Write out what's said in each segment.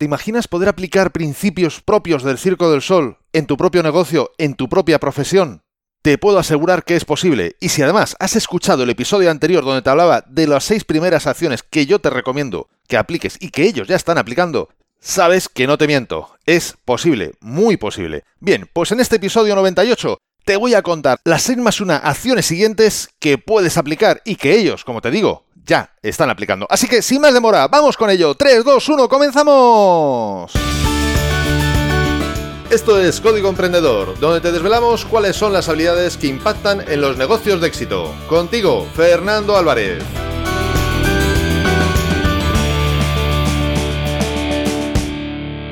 ¿Te imaginas poder aplicar principios propios del Circo del Sol en tu propio negocio, en tu propia profesión? Te puedo asegurar que es posible. Y si además has escuchado el episodio anterior donde te hablaba de las seis primeras acciones que yo te recomiendo que apliques y que ellos ya están aplicando, sabes que no te miento. Es posible, muy posible. Bien, pues en este episodio 98 te voy a contar las seis más una acciones siguientes que puedes aplicar y que ellos, como te digo, ya están aplicando. Así que sin más demora, vamos con ello. 3, 2, 1, comenzamos. Esto es Código Emprendedor, donde te desvelamos cuáles son las habilidades que impactan en los negocios de éxito. Contigo, Fernando Álvarez.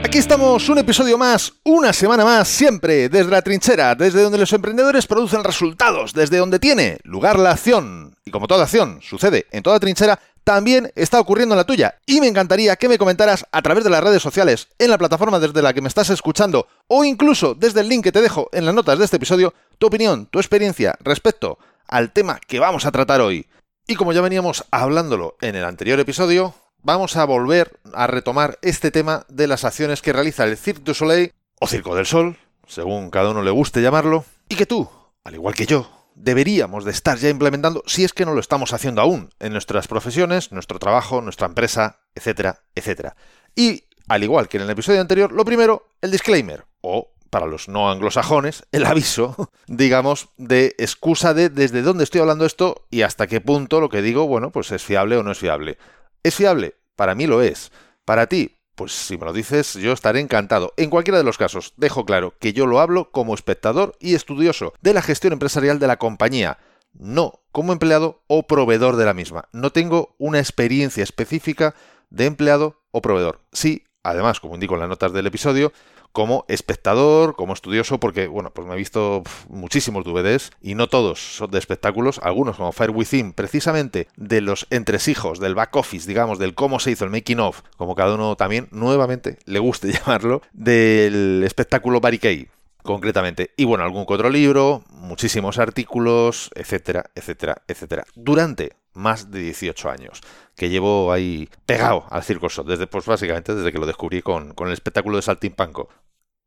Aquí estamos, un episodio más, una semana más, siempre desde la trinchera, desde donde los emprendedores producen resultados, desde donde tiene lugar la acción. Y como toda acción sucede en toda trinchera, también está ocurriendo en la tuya. Y me encantaría que me comentaras a través de las redes sociales, en la plataforma desde la que me estás escuchando, o incluso desde el link que te dejo en las notas de este episodio, tu opinión, tu experiencia respecto al tema que vamos a tratar hoy. Y como ya veníamos hablándolo en el anterior episodio, vamos a volver a retomar este tema de las acciones que realiza el Cirque du Soleil, o Circo del Sol, según cada uno le guste llamarlo, y que tú, al igual que yo, deberíamos de estar ya implementando si es que no lo estamos haciendo aún en nuestras profesiones, nuestro trabajo, nuestra empresa, etcétera, etcétera. Y, al igual que en el episodio anterior, lo primero, el disclaimer, o para los no anglosajones, el aviso, digamos, de excusa de desde dónde estoy hablando esto y hasta qué punto lo que digo, bueno, pues es fiable o no es fiable. ¿Es fiable? Para mí lo es. Para ti, pues si me lo dices, yo estaré encantado. En cualquiera de los casos, dejo claro que yo lo hablo como espectador y estudioso de la gestión empresarial de la compañía, no como empleado o proveedor de la misma. No tengo una experiencia específica de empleado o proveedor. Sí, además, como indico en las notas del episodio, como espectador, como estudioso, porque, bueno, pues me he visto muchísimos DVDs y no todos son de espectáculos, algunos como Fire Within, precisamente de los entresijos, del back office, digamos, del cómo se hizo el making of, como cada uno también nuevamente le guste llamarlo, del espectáculo Barricade concretamente. Y bueno, algún otro libro, muchísimos artículos, etcétera, etcétera, etcétera. Durante más de 18 años que llevo ahí pegado al Circo desde, pues básicamente desde que lo descubrí con, con el espectáculo de Saltimpanco.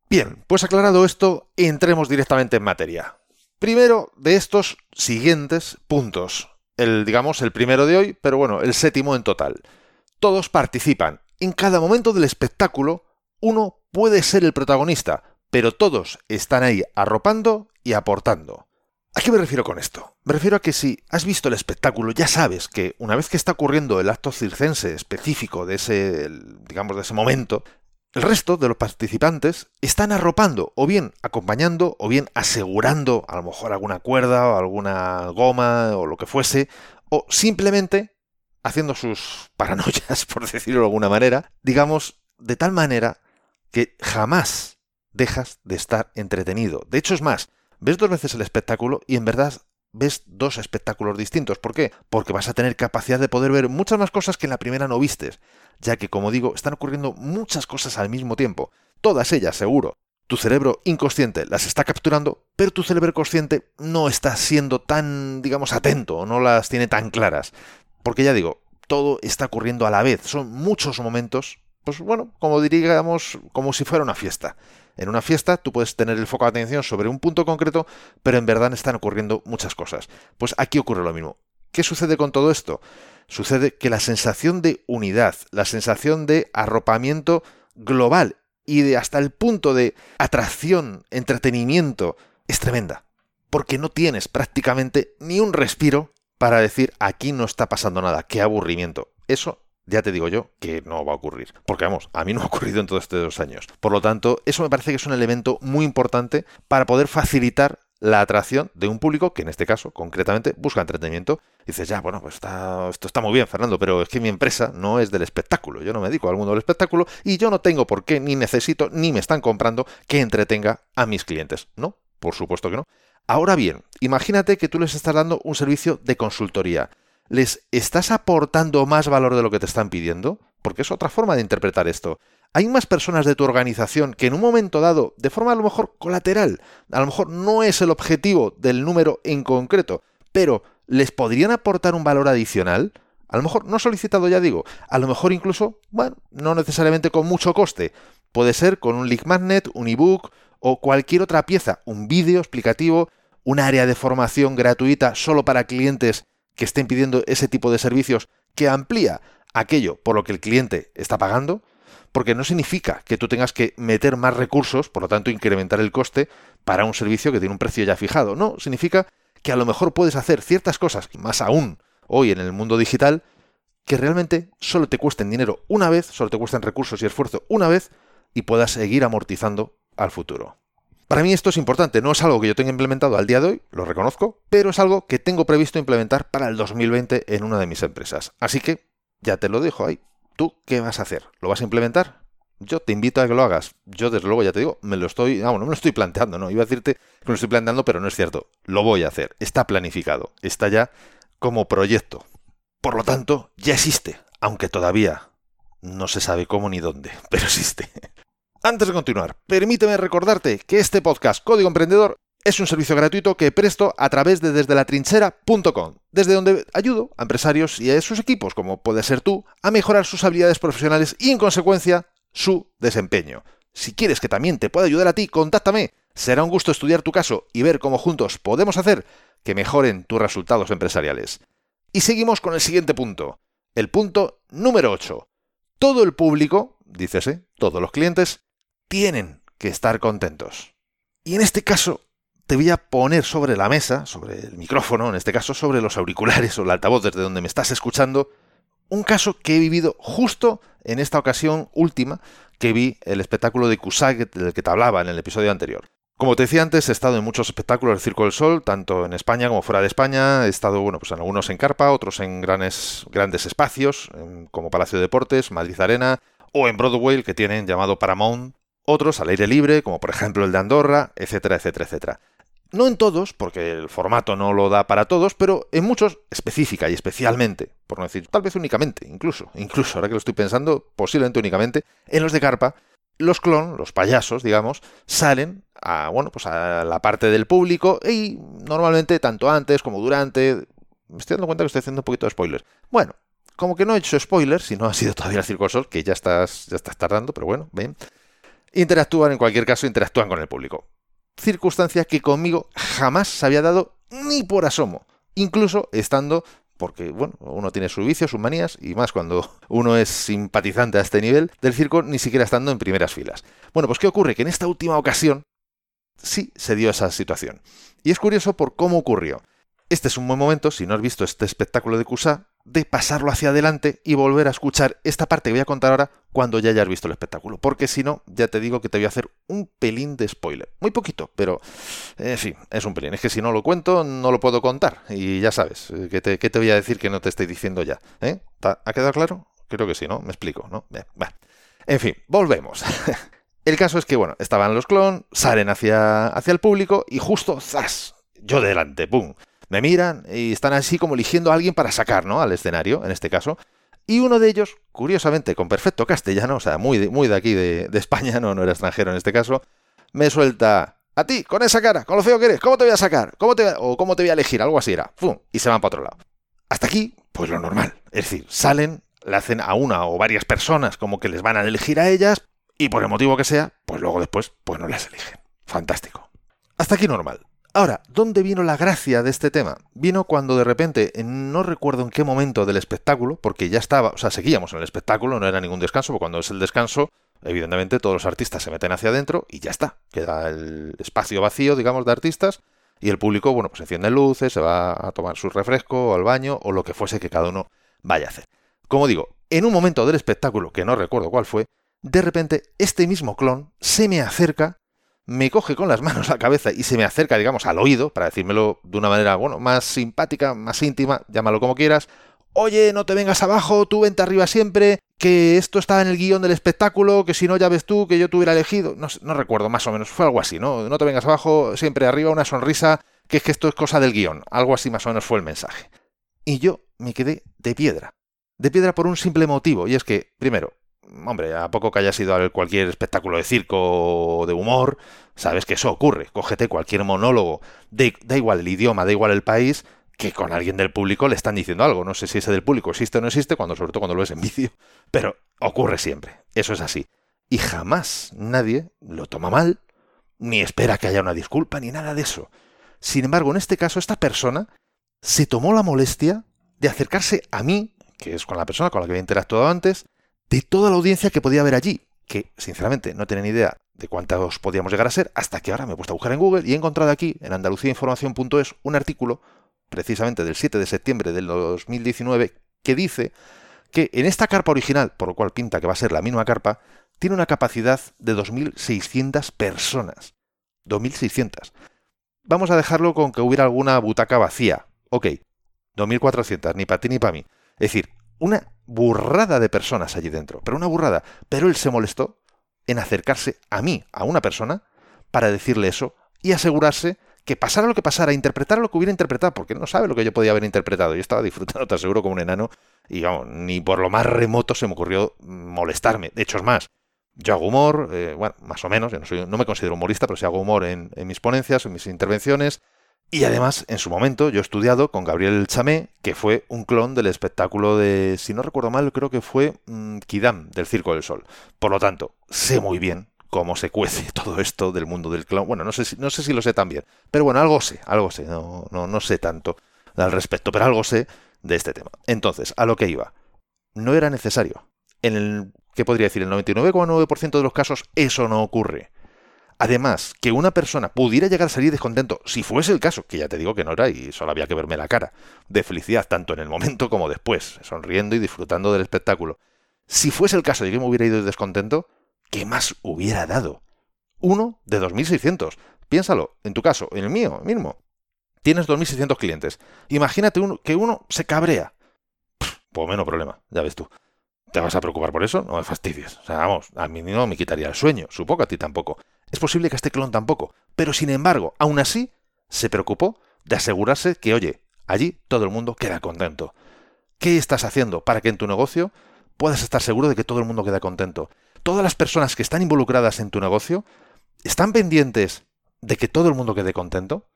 Bien, pues aclarado esto, entremos directamente en materia. Primero de estos siguientes puntos. El, digamos, el primero de hoy, pero bueno, el séptimo en total. Todos participan. En cada momento del espectáculo, uno puede ser el protagonista, pero todos están ahí arropando y aportando. ¿A qué me refiero con esto? Me refiero a que si has visto el espectáculo, ya sabes que una vez que está ocurriendo el acto circense específico de ese, digamos, de ese momento, el resto de los participantes están arropando, o bien acompañando, o bien asegurando a lo mejor alguna cuerda, o alguna goma, o lo que fuese, o simplemente haciendo sus paranoias, por decirlo de alguna manera, digamos, de tal manera que jamás dejas de estar entretenido. De hecho, es más, ves dos veces el espectáculo y en verdad ves dos espectáculos distintos. ¿Por qué? Porque vas a tener capacidad de poder ver muchas más cosas que en la primera no vistes, ya que, como digo, están ocurriendo muchas cosas al mismo tiempo. Todas ellas, seguro. Tu cerebro inconsciente las está capturando, pero tu cerebro consciente no está siendo tan, digamos, atento, no las tiene tan claras. Porque ya digo, todo está ocurriendo a la vez. Son muchos momentos, pues bueno, como diríamos, como si fuera una fiesta. En una fiesta tú puedes tener el foco de atención sobre un punto concreto, pero en verdad están ocurriendo muchas cosas. Pues aquí ocurre lo mismo. ¿Qué sucede con todo esto? Sucede que la sensación de unidad, la sensación de arropamiento global y de hasta el punto de atracción, entretenimiento, es tremenda. Porque no tienes prácticamente ni un respiro para decir aquí no está pasando nada, qué aburrimiento. Eso ya te digo yo que no va a ocurrir. Porque vamos, a mí no ha ocurrido en todos estos dos años. Por lo tanto, eso me parece que es un elemento muy importante para poder facilitar la atracción de un público que en este caso, concretamente, busca entretenimiento. dices, ya, bueno, pues está, esto está muy bien, Fernando, pero es que mi empresa no es del espectáculo. Yo no me dedico al mundo del espectáculo y yo no tengo por qué, ni necesito, ni me están comprando que entretenga a mis clientes. No, por supuesto que no. Ahora bien, imagínate que tú les estás dando un servicio de consultoría ¿les estás aportando más valor de lo que te están pidiendo? Porque es otra forma de interpretar esto. Hay más personas de tu organización que en un momento dado, de forma a lo mejor colateral, a lo mejor no es el objetivo del número en concreto, pero les podrían aportar un valor adicional. A lo mejor no solicitado, ya digo, a lo mejor incluso, bueno, no necesariamente con mucho coste. Puede ser con un link magnet, un ebook o cualquier otra pieza, un vídeo explicativo, un área de formación gratuita solo para clientes que estén pidiendo ese tipo de servicios que amplía aquello por lo que el cliente está pagando, porque no significa que tú tengas que meter más recursos, por lo tanto incrementar el coste para un servicio que tiene un precio ya fijado. No, significa que a lo mejor puedes hacer ciertas cosas, más aún hoy en el mundo digital, que realmente solo te cuesten dinero una vez, solo te cuesten recursos y esfuerzo una vez, y puedas seguir amortizando al futuro. Para mí esto es importante, no es algo que yo tenga implementado al día de hoy, lo reconozco, pero es algo que tengo previsto implementar para el 2020 en una de mis empresas. Así que ya te lo dejo ahí. ¿Tú qué vas a hacer? ¿Lo vas a implementar? Yo te invito a que lo hagas. Yo, desde luego, ya te digo, me lo estoy. no me lo estoy planteando, ¿no? Iba a decirte que me lo estoy planteando, pero no es cierto. Lo voy a hacer. Está planificado. Está ya como proyecto. Por lo tanto, ya existe. Aunque todavía no se sabe cómo ni dónde, pero existe. Antes de continuar, permíteme recordarte que este podcast Código Emprendedor es un servicio gratuito que presto a través de desde la trinchera.com, desde donde ayudo a empresarios y a sus equipos, como puede ser tú, a mejorar sus habilidades profesionales y en consecuencia su desempeño. Si quieres que también te pueda ayudar a ti, contáctame. Será un gusto estudiar tu caso y ver cómo juntos podemos hacer que mejoren tus resultados empresariales. Y seguimos con el siguiente punto, el punto número 8. Todo el público, dícese, todos los clientes, tienen que estar contentos. Y en este caso, te voy a poner sobre la mesa, sobre el micrófono, en este caso sobre los auriculares o el altavoz desde donde me estás escuchando, un caso que he vivido justo en esta ocasión última que vi el espectáculo de Cusack del que te hablaba en el episodio anterior. Como te decía antes, he estado en muchos espectáculos del Circo del Sol, tanto en España como fuera de España. He estado, bueno, pues en algunos en carpa, otros en grandes, grandes espacios, como Palacio de Deportes, Madrid Arena, o en Broadway, que tienen llamado Paramount, otros al aire libre, como por ejemplo el de Andorra, etcétera, etcétera, etcétera. No en todos, porque el formato no lo da para todos, pero en muchos específica y especialmente, por no decir tal vez únicamente, incluso, incluso ahora que lo estoy pensando, posiblemente únicamente, en los de carpa, los clon, los payasos, digamos, salen a, bueno, pues a la parte del público y normalmente tanto antes como durante... Me estoy dando cuenta que estoy haciendo un poquito de spoilers. Bueno, como que no he hecho spoilers, si no ha sido todavía el Circo Sol, que ya estás, ya estás tardando, pero bueno, ven interactúan, en cualquier caso, interactúan con el público. Circunstancia que conmigo jamás se había dado ni por asomo, incluso estando, porque bueno, uno tiene sus vicios, sus manías, y más cuando uno es simpatizante a este nivel del circo, ni siquiera estando en primeras filas. Bueno, pues ¿qué ocurre? Que en esta última ocasión sí se dio esa situación. Y es curioso por cómo ocurrió. Este es un buen momento, si no has visto este espectáculo de Cusa, de pasarlo hacia adelante y volver a escuchar esta parte que voy a contar ahora cuando ya hayas visto el espectáculo. Porque si no, ya te digo que te voy a hacer un pelín de spoiler. Muy poquito, pero en fin, es un pelín. Es que si no lo cuento, no lo puedo contar. Y ya sabes, eh, ¿qué te, te voy a decir que no te estoy diciendo ya? ¿Eh? ¿Ha quedado claro? Creo que sí, ¿no? Me explico, ¿no? En fin, volvemos. el caso es que, bueno, estaban los clon, salen hacia, hacia el público y justo, ¡zas! Yo delante, ¡pum! Me miran y están así como eligiendo a alguien para sacar, ¿no? Al escenario, en este caso. Y uno de ellos, curiosamente, con perfecto castellano, o sea, muy de, muy de aquí de, España, no, no era extranjero en este caso, me suelta, a ti, con esa cara, con lo feo que eres, ¿cómo te voy a sacar? ¿Cómo te o cómo te voy a elegir? Algo así era. ¡Pum! Y se van para otro lado. Hasta aquí, pues lo normal. Es decir, salen, le hacen a una o varias personas como que les van a elegir a ellas, y por el motivo que sea, pues luego después, pues no les eligen. Fantástico. Hasta aquí normal. Ahora, ¿dónde vino la gracia de este tema? Vino cuando de repente, no recuerdo en qué momento del espectáculo, porque ya estaba, o sea, seguíamos en el espectáculo, no era ningún descanso, porque cuando es el descanso, evidentemente todos los artistas se meten hacia adentro y ya está. Queda el espacio vacío, digamos, de artistas y el público, bueno, pues enciende luces, se va a tomar su refresco o al baño o lo que fuese que cada uno vaya a hacer. Como digo, en un momento del espectáculo, que no recuerdo cuál fue, de repente este mismo clon se me acerca me coge con las manos la cabeza y se me acerca, digamos, al oído, para decírmelo de una manera, bueno, más simpática, más íntima, llámalo como quieras. Oye, no te vengas abajo, tú vente arriba siempre, que esto está en el guion del espectáculo, que si no ya ves tú, que yo te hubiera elegido. No, no recuerdo, más o menos, fue algo así, ¿no? No te vengas abajo, siempre arriba, una sonrisa, que es que esto es cosa del guion. Algo así más o menos fue el mensaje. Y yo me quedé de piedra. De piedra por un simple motivo, y es que, primero, hombre, a poco que hayas ido a cualquier espectáculo de circo o de humor, sabes que eso ocurre. Cógete cualquier monólogo, da igual el idioma, da igual el país, que con alguien del público le están diciendo algo. No sé si ese del público existe o no existe, cuando, sobre todo cuando lo ves en vídeo, pero ocurre siempre. Eso es así. Y jamás nadie lo toma mal, ni espera que haya una disculpa, ni nada de eso. Sin embargo, en este caso, esta persona se tomó la molestia de acercarse a mí, que es con la persona con la que había interactuado antes, de toda la audiencia que podía haber allí, que sinceramente no tenía ni idea de cuántos podíamos llegar a ser, hasta que ahora me he puesto a buscar en Google y he encontrado aquí, en andaluciainformación.es, un artículo, precisamente del 7 de septiembre del 2019, que dice que en esta carpa original, por lo cual pinta que va a ser la misma carpa, tiene una capacidad de 2.600 personas. 2.600. Vamos a dejarlo con que hubiera alguna butaca vacía. Ok, 2.400, ni para ti ni para mí. Es decir, una burrada de personas allí dentro, pero una burrada. Pero él se molestó en acercarse a mí, a una persona, para decirle eso y asegurarse que pasara lo que pasara, interpretara lo que hubiera interpretado, porque no sabe lo que yo podía haber interpretado. Yo estaba disfrutando, te aseguro, como un enano, y ni por lo más remoto se me ocurrió molestarme. De hecho, es más, yo hago humor, eh, bueno, más o menos, yo no, soy, no me considero humorista, pero sí hago humor en, en mis ponencias, en mis intervenciones, y además, en su momento, yo he estudiado con Gabriel Chamé, que fue un clon del espectáculo de, si no recuerdo mal, creo que fue mm, Kidam, del Circo del Sol. Por lo tanto, sé muy bien cómo se cuece todo esto del mundo del clon. Bueno, no sé si, no sé si lo sé tan bien, pero bueno, algo sé, algo sé, no, no, no sé tanto al respecto, pero algo sé de este tema. Entonces, a lo que iba. No era necesario. En el, ¿qué podría decir? El 99,9% de los casos eso no ocurre. Además, que una persona pudiera llegar a salir descontento, si fuese el caso, que ya te digo que no era y solo había que verme la cara, de felicidad tanto en el momento como después, sonriendo y disfrutando del espectáculo. Si fuese el caso de que me hubiera ido descontento, ¿qué más hubiera dado? Uno de 2.600. Piénsalo, en tu caso, en el mío mismo. Tienes 2.600 clientes. Imagínate que uno se cabrea. pues menos problema, ya ves tú. ¿Te vas a preocupar por eso? No me fastidies. O sea, vamos, a mí no me quitaría el sueño. Supongo a ti tampoco. Es posible que este clon tampoco. Pero sin embargo, aún así, se preocupó de asegurarse que, oye, allí todo el mundo queda contento. ¿Qué estás haciendo para que en tu negocio puedas estar seguro de que todo el mundo queda contento? Todas las personas que están involucradas en tu negocio están pendientes de que todo el mundo quede contento.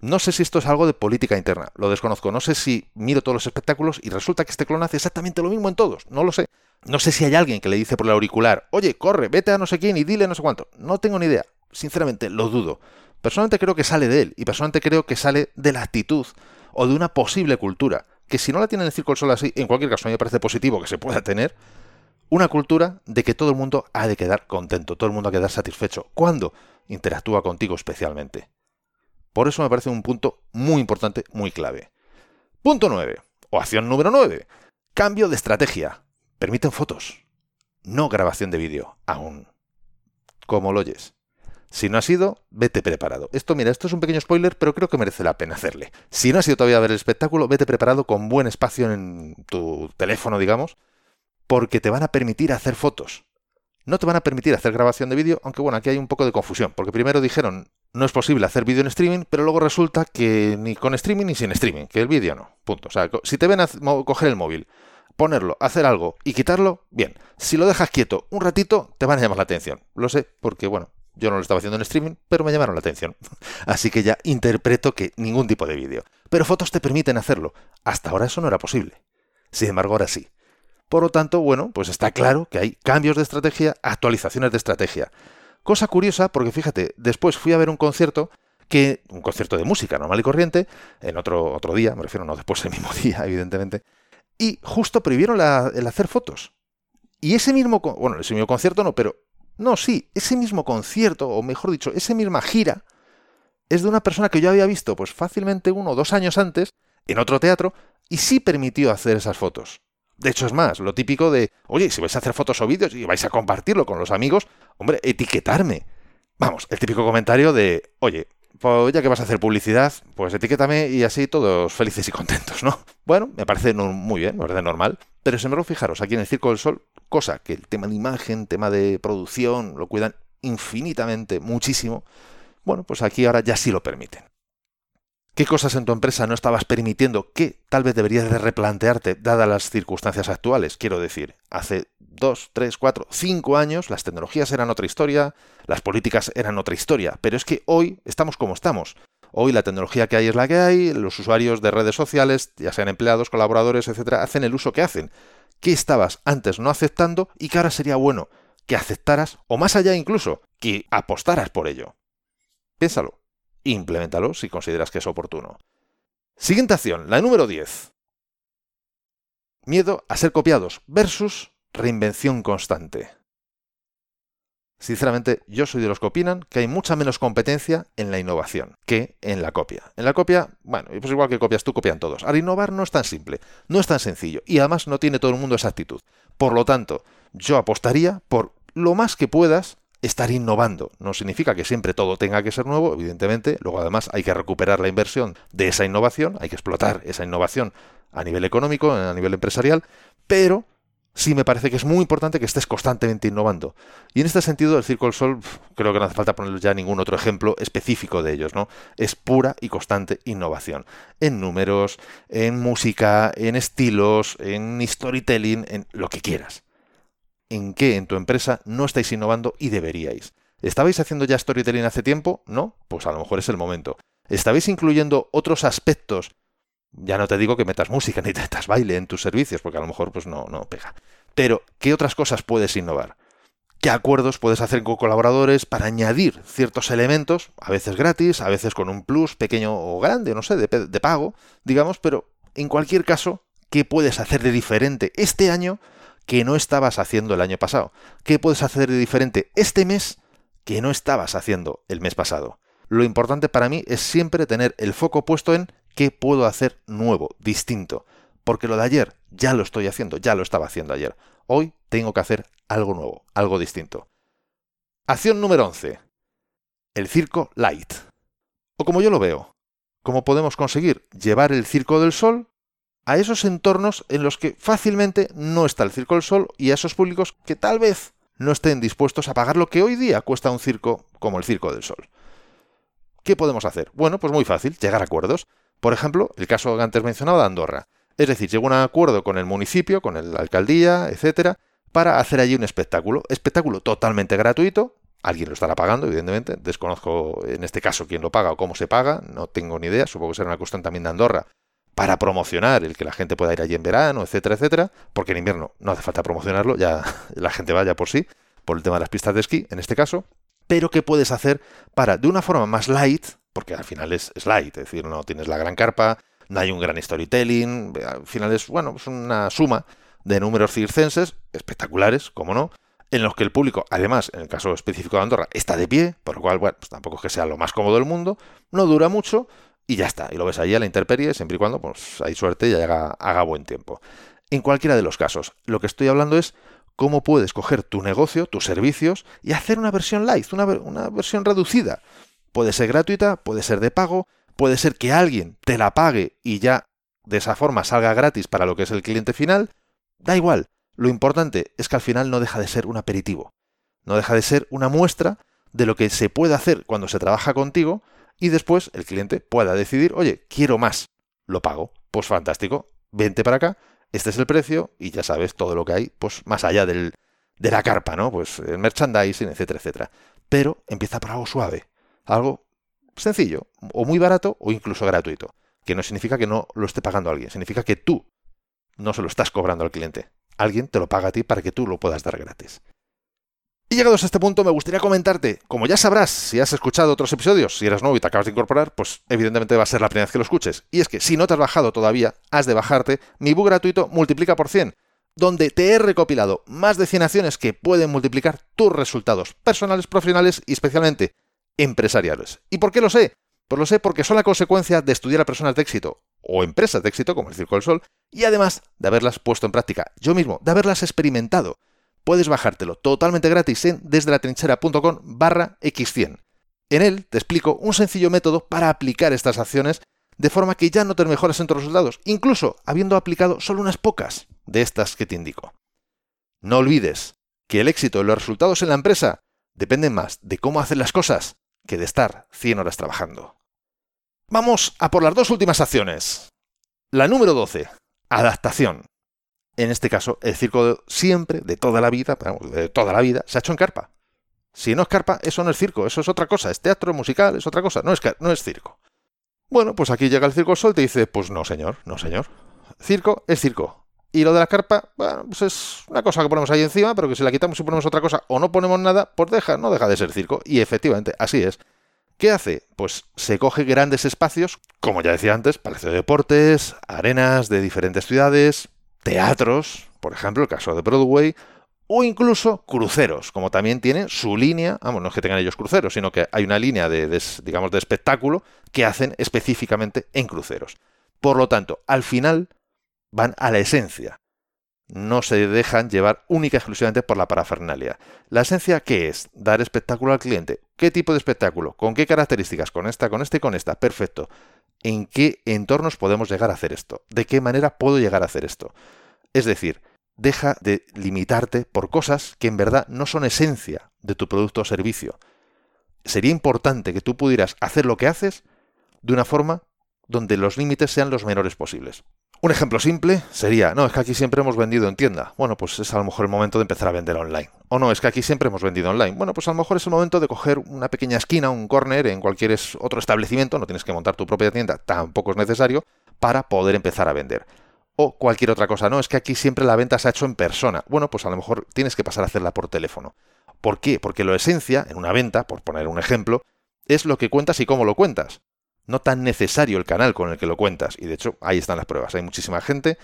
No sé si esto es algo de política interna, lo desconozco. No sé si miro todos los espectáculos y resulta que este clon hace exactamente lo mismo en todos. No lo sé. No sé si hay alguien que le dice por el auricular, oye, corre, vete a no sé quién y dile no sé cuánto. No tengo ni idea. Sinceramente, lo dudo. Personalmente creo que sale de él y personalmente creo que sale de la actitud o de una posible cultura. Que si no la tiene en el círculo así, en cualquier caso a mí me parece positivo que se pueda tener, una cultura de que todo el mundo ha de quedar contento, todo el mundo ha de quedar satisfecho. ¿Cuándo? Interactúa contigo especialmente. Por eso me parece un punto muy importante, muy clave. Punto 9. O acción número 9. Cambio de estrategia. Permiten fotos. No grabación de vídeo. Aún. Como lo oyes. Si no has ido, vete preparado. Esto, mira, esto es un pequeño spoiler, pero creo que merece la pena hacerle. Si no has ido todavía a ver el espectáculo, vete preparado con buen espacio en tu teléfono, digamos, porque te van a permitir hacer fotos. No te van a permitir hacer grabación de vídeo, aunque bueno, aquí hay un poco de confusión, porque primero dijeron no es posible hacer vídeo en streaming, pero luego resulta que ni con streaming ni sin streaming, que el vídeo no. Punto. O sea, si te ven a coger el móvil, ponerlo, hacer algo y quitarlo, bien. Si lo dejas quieto un ratito, te van a llamar la atención. Lo sé, porque bueno, yo no lo estaba haciendo en streaming, pero me llamaron la atención. Así que ya interpreto que ningún tipo de vídeo. Pero fotos te permiten hacerlo. Hasta ahora eso no era posible. Sin embargo, ahora sí. Por lo tanto, bueno, pues está claro que hay cambios de estrategia, actualizaciones de estrategia. Cosa curiosa, porque fíjate, después fui a ver un concierto que un concierto de música normal y corriente, en otro, otro día, me refiero no después del mismo día, evidentemente, y justo prohibieron el hacer fotos. Y ese mismo, bueno, ese mismo concierto no, pero no, sí, ese mismo concierto, o mejor dicho, esa misma gira, es de una persona que yo había visto pues fácilmente uno o dos años antes en otro teatro y sí permitió hacer esas fotos. De hecho, es más, lo típico de, oye, si vais a hacer fotos o vídeos y vais a compartirlo con los amigos, hombre, etiquetarme. Vamos, el típico comentario de, oye, pues ya que vas a hacer publicidad, pues etiquétame y así todos felices y contentos, ¿no? Bueno, me parece muy bien, me normal. Pero sin embargo, fijaros, aquí en el Circo del Sol, cosa que el tema de imagen, tema de producción, lo cuidan infinitamente, muchísimo. Bueno, pues aquí ahora ya sí lo permiten. ¿Qué cosas en tu empresa no estabas permitiendo que tal vez deberías de replantearte dadas las circunstancias actuales? Quiero decir, hace dos, tres, cuatro, cinco años las tecnologías eran otra historia, las políticas eran otra historia, pero es que hoy estamos como estamos. Hoy la tecnología que hay es la que hay, los usuarios de redes sociales, ya sean empleados, colaboradores, etcétera, hacen el uso que hacen. ¿Qué estabas antes no aceptando y que ahora sería bueno que aceptaras, o más allá incluso, que apostaras por ello? Piénsalo. Implementalo si consideras que es oportuno. Siguiente acción, la número 10. Miedo a ser copiados versus reinvención constante. Sinceramente, yo soy de los que opinan que hay mucha menos competencia en la innovación que en la copia. En la copia, bueno, pues igual que copias tú, copian todos. Al innovar no es tan simple, no es tan sencillo y además no tiene todo el mundo esa actitud. Por lo tanto, yo apostaría por lo más que puedas estar innovando. No significa que siempre todo tenga que ser nuevo, evidentemente. Luego además hay que recuperar la inversión de esa innovación, hay que explotar esa innovación a nivel económico, a nivel empresarial, pero sí me parece que es muy importante que estés constantemente innovando. Y en este sentido, el Circo del Sol, creo que no hace falta poner ya ningún otro ejemplo específico de ellos, ¿no? Es pura y constante innovación. En números, en música, en estilos, en storytelling, en lo que quieras. ¿En qué en tu empresa no estáis innovando y deberíais? ¿Estabais haciendo ya storytelling hace tiempo? ¿No? Pues a lo mejor es el momento. ¿Estabais incluyendo otros aspectos ya no te digo que metas música ni te metas baile en tus servicios, porque a lo mejor pues no, no pega. Pero, ¿qué otras cosas puedes innovar? ¿Qué acuerdos puedes hacer con colaboradores para añadir ciertos elementos, a veces gratis, a veces con un plus pequeño o grande, no sé, de, de pago, digamos, pero en cualquier caso, ¿qué puedes hacer de diferente este año que no estabas haciendo el año pasado? ¿Qué puedes hacer de diferente este mes que no estabas haciendo el mes pasado? Lo importante para mí es siempre tener el foco puesto en ¿Qué puedo hacer nuevo, distinto? Porque lo de ayer ya lo estoy haciendo, ya lo estaba haciendo ayer. Hoy tengo que hacer algo nuevo, algo distinto. Acción número 11. El circo light. O como yo lo veo, ¿cómo podemos conseguir llevar el circo del sol a esos entornos en los que fácilmente no está el circo del sol y a esos públicos que tal vez no estén dispuestos a pagar lo que hoy día cuesta un circo como el circo del sol? ¿Qué podemos hacer? Bueno, pues muy fácil, llegar a acuerdos. Por ejemplo, el caso que antes mencionado de Andorra. Es decir, llegó a un acuerdo con el municipio, con la alcaldía, etcétera, para hacer allí un espectáculo. Espectáculo totalmente gratuito. Alguien lo estará pagando, evidentemente. Desconozco en este caso quién lo paga o cómo se paga. No tengo ni idea. Supongo que será una cuestión también de Andorra para promocionar el que la gente pueda ir allí en verano, etcétera, etcétera. Porque en invierno no hace falta promocionarlo, ya la gente vaya por sí, por el tema de las pistas de esquí, en este caso. Pero ¿qué puedes hacer para, de una forma más light, porque al final es, light, es decir, no tienes la gran carpa, no hay un gran storytelling, al final es, bueno, es una suma de números circenses espectaculares, como no, en los que el público, además, en el caso específico de Andorra, está de pie, por lo cual, bueno, pues tampoco es que sea lo más cómodo del mundo, no dura mucho y ya está, y lo ves ahí a la intemperie, siempre y cuando pues hay suerte y haga, haga buen tiempo. En cualquiera de los casos, lo que estoy hablando es cómo puedes coger tu negocio, tus servicios y hacer una versión light, una, una versión reducida. Puede ser gratuita, puede ser de pago, puede ser que alguien te la pague y ya de esa forma salga gratis para lo que es el cliente final. Da igual, lo importante es que al final no deja de ser un aperitivo, no deja de ser una muestra de lo que se puede hacer cuando se trabaja contigo y después el cliente pueda decidir, oye, quiero más, lo pago, pues fantástico, vente para acá, este es el precio y ya sabes todo lo que hay, pues más allá del, de la carpa, ¿no? Pues el merchandising, etcétera, etcétera. Pero empieza por algo suave, algo sencillo, o muy barato o incluso gratuito, que no significa que no lo esté pagando alguien, significa que tú no se lo estás cobrando al cliente. Alguien te lo paga a ti para que tú lo puedas dar gratis. Llegados a este punto me gustaría comentarte, como ya sabrás si has escuchado otros episodios, si eres nuevo y te acabas de incorporar, pues evidentemente va a ser la primera vez que lo escuches. Y es que si no te has bajado todavía, has de bajarte mi book gratuito Multiplica por 100, donde te he recopilado más de 100 acciones que pueden multiplicar tus resultados personales, profesionales y especialmente empresariales. ¿Y por qué lo sé? Pues lo sé porque son la consecuencia de estudiar a personas de éxito o empresas de éxito como el Circo del Sol y además de haberlas puesto en práctica yo mismo, de haberlas experimentado. Puedes bajártelo totalmente gratis en desde la trinchera.com barra x100. En él te explico un sencillo método para aplicar estas acciones de forma que ya no te mejoras en tus resultados, incluso habiendo aplicado solo unas pocas de estas que te indico. No olvides que el éxito y los resultados en la empresa dependen más de cómo hacer las cosas que de estar 100 horas trabajando. Vamos a por las dos últimas acciones. La número 12, adaptación. En este caso, el circo siempre, de toda la vida, de toda la vida, se ha hecho en carpa. Si no es carpa, eso no es circo, eso es otra cosa, es teatro musical, es otra cosa, no es, no es circo. Bueno, pues aquí llega el Circo Sol y te dice, pues no señor, no señor. Circo es circo. Y lo de la carpa, bueno, pues es una cosa que ponemos ahí encima, pero que si la quitamos y ponemos otra cosa o no ponemos nada, pues deja, no deja de ser circo. Y efectivamente, así es. ¿Qué hace? Pues se coge grandes espacios, como ya decía antes, palacio de deportes, arenas de diferentes ciudades, teatros, por ejemplo, el caso de Broadway, o incluso cruceros, como también tienen su línea, vamos, no es que tengan ellos cruceros, sino que hay una línea de, digamos, de espectáculo que hacen específicamente en cruceros. Por lo tanto, al final van a la esencia. No se dejan llevar única y exclusivamente por la parafernalia. ¿La esencia qué es? Dar espectáculo al cliente. ¿Qué tipo de espectáculo? ¿Con qué características? Con esta, con esta y con esta. Perfecto. ¿En qué entornos podemos llegar a hacer esto? ¿De qué manera puedo llegar a hacer esto? Es decir, deja de limitarte por cosas que en verdad no son esencia de tu producto o servicio. Sería importante que tú pudieras hacer lo que haces de una forma donde los límites sean los menores posibles. Un ejemplo simple sería, no, es que aquí siempre hemos vendido en tienda. Bueno, pues es a lo mejor el momento de empezar a vender online. O no, es que aquí siempre hemos vendido online. Bueno, pues a lo mejor es el momento de coger una pequeña esquina, un corner en cualquier otro establecimiento, no tienes que montar tu propia tienda, tampoco es necesario, para poder empezar a vender. O cualquier otra cosa, no, es que aquí siempre la venta se ha hecho en persona. Bueno, pues a lo mejor tienes que pasar a hacerla por teléfono. ¿Por qué? Porque lo esencia, en una venta, por poner un ejemplo, es lo que cuentas y cómo lo cuentas no tan necesario el canal con el que lo cuentas. Y de hecho, ahí están las pruebas. Hay muchísima gente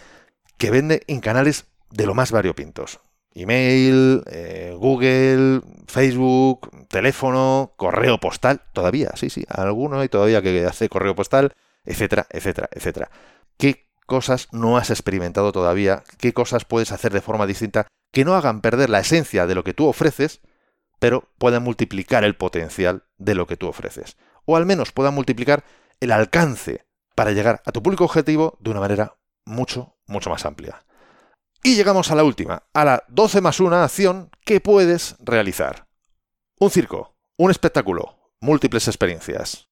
que vende en canales de lo más variopintos. Email, eh, Google, Facebook, teléfono, correo postal, todavía, sí, sí, alguno hay todavía que hace correo postal, etcétera, etcétera, etcétera. ¿Qué cosas no has experimentado todavía? ¿Qué cosas puedes hacer de forma distinta que no hagan perder la esencia de lo que tú ofreces, pero puedan multiplicar el potencial de lo que tú ofreces? O al menos pueda multiplicar el alcance para llegar a tu público objetivo de una manera mucho, mucho más amplia. Y llegamos a la última, a la 12 más 1 acción que puedes realizar. Un circo, un espectáculo, múltiples experiencias.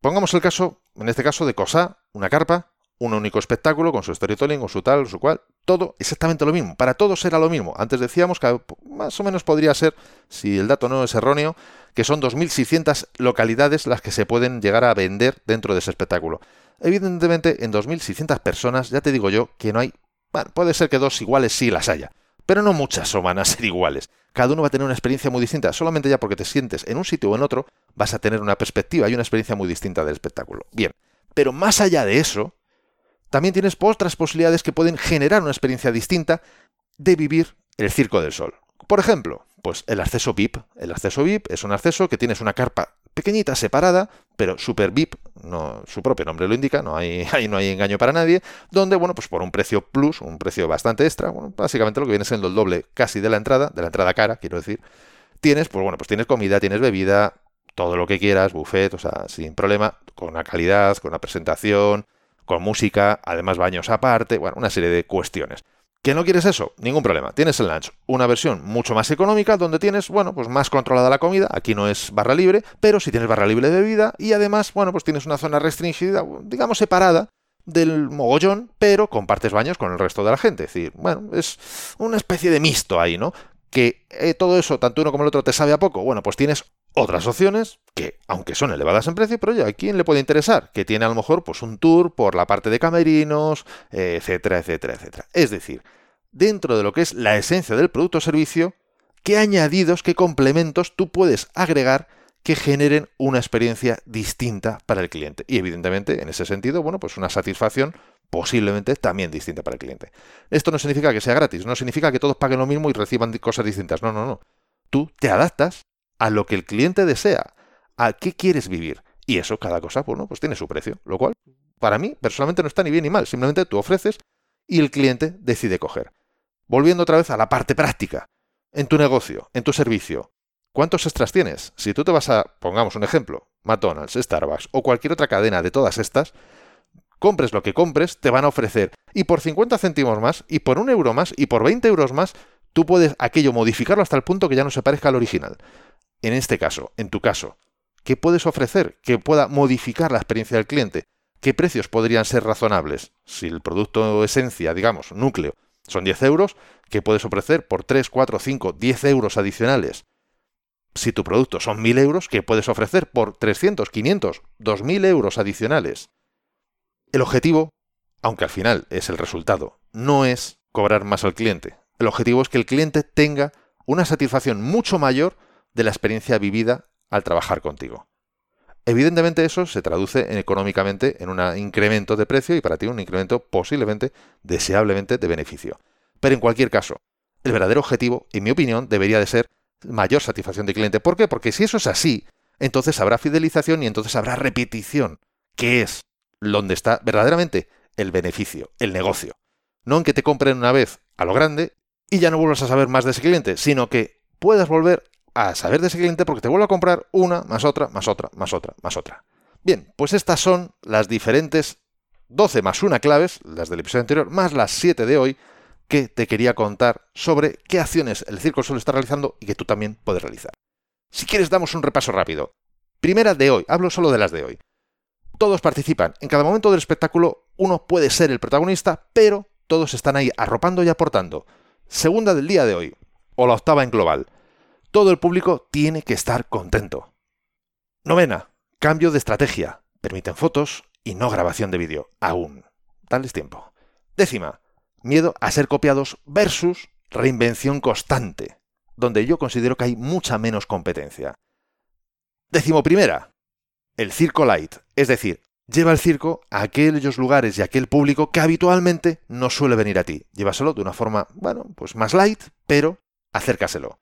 Pongamos el caso, en este caso, de COSA, una carpa, un único espectáculo con su storytelling, con su tal, su cual, todo exactamente lo mismo. Para todos era lo mismo. Antes decíamos que más o menos podría ser, si el dato no es erróneo, que son 2.600 localidades las que se pueden llegar a vender dentro de ese espectáculo. Evidentemente, en 2.600 personas, ya te digo yo, que no hay... Bueno, puede ser que dos iguales sí las haya, pero no muchas van a ser iguales. Cada uno va a tener una experiencia muy distinta. Solamente ya porque te sientes en un sitio o en otro, vas a tener una perspectiva y una experiencia muy distinta del espectáculo. Bien, pero más allá de eso, también tienes otras posibilidades que pueden generar una experiencia distinta de vivir el Circo del Sol. Por ejemplo, pues el acceso VIP. El acceso VIP es un acceso que tienes una carpa pequeñita, separada, pero super VIP, no, su propio nombre lo indica, no hay, ahí no hay engaño para nadie, donde, bueno, pues por un precio plus, un precio bastante extra, bueno, básicamente lo que viene siendo el doble casi de la entrada, de la entrada cara, quiero decir, tienes, pues bueno, pues tienes comida, tienes bebida, todo lo que quieras, buffet, o sea, sin problema, con la calidad, con la presentación, con música, además baños aparte, bueno, una serie de cuestiones. ¿Que no quieres eso? Ningún problema. Tienes el lunch, una versión mucho más económica donde tienes, bueno, pues más controlada la comida. Aquí no es barra libre, pero sí tienes barra libre de bebida y además, bueno, pues tienes una zona restringida, digamos separada del mogollón, pero compartes baños con el resto de la gente. Es decir, bueno, es una especie de mixto ahí, ¿no? Que eh, todo eso, tanto uno como el otro, te sabe a poco. Bueno, pues tienes otras opciones que, aunque son elevadas en precio, pero oye, ¿a quién le puede interesar? Que tiene a lo mejor pues un tour por la parte de camerinos, etcétera, etcétera, etcétera. Es decir, dentro de lo que es la esencia del producto o servicio, qué añadidos, qué complementos tú puedes agregar que generen una experiencia distinta para el cliente. Y evidentemente, en ese sentido, bueno, pues una satisfacción posiblemente también distinta para el cliente. Esto no significa que sea gratis, no significa que todos paguen lo mismo y reciban cosas distintas. No, no, no. Tú te adaptas a lo que el cliente desea, a qué quieres vivir. Y eso, cada cosa, bueno, pues tiene su precio. Lo cual, para mí, personalmente no está ni bien ni mal. Simplemente tú ofreces y el cliente decide coger. Volviendo otra vez a la parte práctica. En tu negocio, en tu servicio, ¿cuántos extras tienes? Si tú te vas a, pongamos un ejemplo, McDonald's, Starbucks o cualquier otra cadena de todas estas, compres lo que compres, te van a ofrecer. Y por 50 céntimos más, y por un euro más, y por 20 euros más, tú puedes aquello modificarlo hasta el punto que ya no se parezca al original en este caso, en tu caso, ¿qué puedes ofrecer que pueda modificar la experiencia del cliente? ¿Qué precios podrían ser razonables? Si el producto esencia, digamos, núcleo, son 10 euros, ¿qué puedes ofrecer por 3, 4, 5, 10 euros adicionales? Si tu producto son 1.000 euros, ¿qué puedes ofrecer por 300, 500, 2.000 euros adicionales? El objetivo, aunque al final es el resultado, no es cobrar más al cliente. El objetivo es que el cliente tenga una satisfacción mucho mayor de la experiencia vivida al trabajar contigo. Evidentemente eso se traduce económicamente en un incremento de precio y para ti un incremento posiblemente, deseablemente de beneficio. Pero en cualquier caso, el verdadero objetivo, en mi opinión, debería de ser mayor satisfacción de cliente. ¿Por qué? Porque si eso es así, entonces habrá fidelización y entonces habrá repetición, que es donde está verdaderamente el beneficio, el negocio. No en que te compren una vez a lo grande y ya no vuelvas a saber más de ese cliente, sino que puedas volver a saber de ese cliente porque te vuelve a comprar una, más otra, más otra, más otra, más otra. Bien, pues estas son las diferentes 12 más una claves, las del episodio anterior, más las 7 de hoy, que te quería contar sobre qué acciones el circo suele estar realizando y que tú también puedes realizar. Si quieres, damos un repaso rápido. Primera de hoy, hablo solo de las de hoy. Todos participan. En cada momento del espectáculo uno puede ser el protagonista, pero todos están ahí arropando y aportando. Segunda del día de hoy, o la octava en global. Todo el público tiene que estar contento. Novena, cambio de estrategia. Permiten fotos y no grabación de vídeo. Aún. Dales tiempo. Décima, miedo a ser copiados versus reinvención constante, donde yo considero que hay mucha menos competencia. Décimo primera, el circo light, es decir, lleva el circo a aquellos lugares y a aquel público que habitualmente no suele venir a ti. Llévaselo de una forma, bueno, pues más light, pero acércaselo.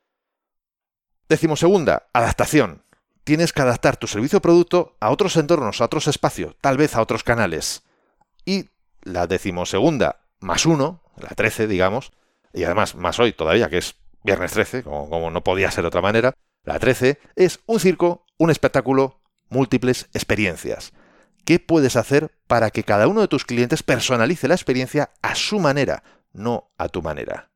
Décimo segunda, adaptación. Tienes que adaptar tu servicio o producto a otros entornos, a otros espacios, tal vez a otros canales. Y la decimosegunda, más uno, la 13, digamos, y además más hoy todavía, que es viernes 13, como, como no podía ser de otra manera, la 13 es un circo, un espectáculo, múltiples experiencias. ¿Qué puedes hacer para que cada uno de tus clientes personalice la experiencia a su manera, no a tu manera?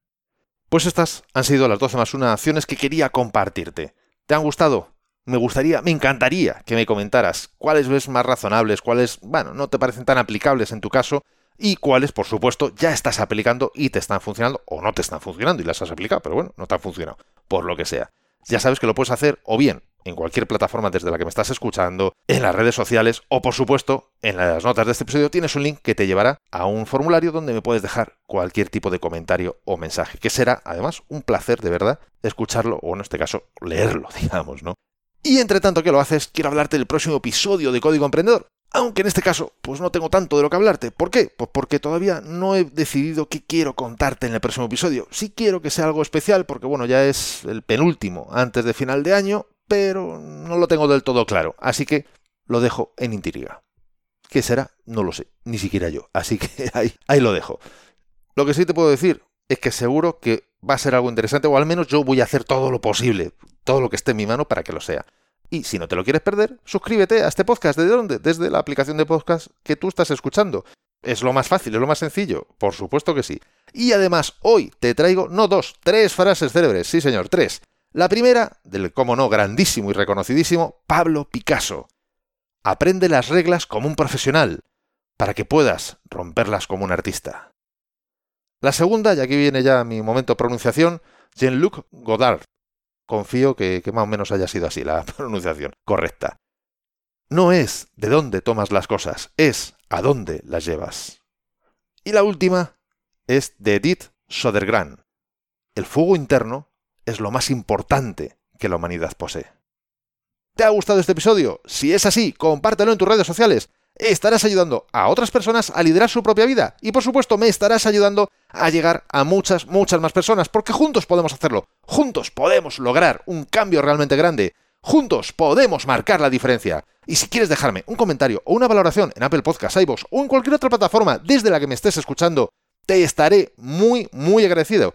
Pues estas han sido las 12 más 1 acciones que quería compartirte. ¿Te han gustado? Me gustaría, me encantaría que me comentaras cuáles ves más razonables, cuáles, bueno, no te parecen tan aplicables en tu caso y cuáles, por supuesto, ya estás aplicando y te están funcionando o no te están funcionando y las has aplicado, pero bueno, no te han funcionado, por lo que sea. Ya sabes que lo puedes hacer o bien en cualquier plataforma desde la que me estás escuchando, en las redes sociales o por supuesto en las notas de este episodio tienes un link que te llevará a un formulario donde me puedes dejar cualquier tipo de comentario o mensaje, que será además un placer de verdad escucharlo o en este caso leerlo, digamos, ¿no? Y entre tanto que lo haces, quiero hablarte del próximo episodio de Código Emprendedor. Aunque en este caso, pues no tengo tanto de lo que hablarte. ¿Por qué? Pues porque todavía no he decidido qué quiero contarte en el próximo episodio. Sí quiero que sea algo especial, porque bueno, ya es el penúltimo antes de final de año, pero no lo tengo del todo claro, así que lo dejo en intriga. ¿Qué será? No lo sé, ni siquiera yo, así que ahí, ahí lo dejo. Lo que sí te puedo decir es que seguro que va a ser algo interesante, o al menos yo voy a hacer todo lo posible, todo lo que esté en mi mano para que lo sea. Y si no te lo quieres perder, suscríbete a este podcast. ¿Desde dónde? Desde la aplicación de podcast que tú estás escuchando. Es lo más fácil, es lo más sencillo. Por supuesto que sí. Y además, hoy te traigo no dos, tres frases célebres. Sí, señor, tres. La primera, del como no grandísimo y reconocidísimo Pablo Picasso. Aprende las reglas como un profesional, para que puedas romperlas como un artista. La segunda, y aquí viene ya mi momento de pronunciación, Jean-Luc Godard. Confío que, que más o menos haya sido así la pronunciación correcta. No es de dónde tomas las cosas, es a dónde las llevas. Y la última es de Edith Sodergran. El fuego interno es lo más importante que la humanidad posee. ¿Te ha gustado este episodio? Si es así, compártelo en tus redes sociales. Estarás ayudando a otras personas a liderar su propia vida y por supuesto me estarás ayudando a llegar a muchas, muchas más personas porque juntos podemos hacerlo. Juntos podemos lograr un cambio realmente grande. Juntos podemos marcar la diferencia. Y si quieres dejarme un comentario o una valoración en Apple Podcasts, iVoox o en cualquier otra plataforma desde la que me estés escuchando, te estaré muy, muy agradecido.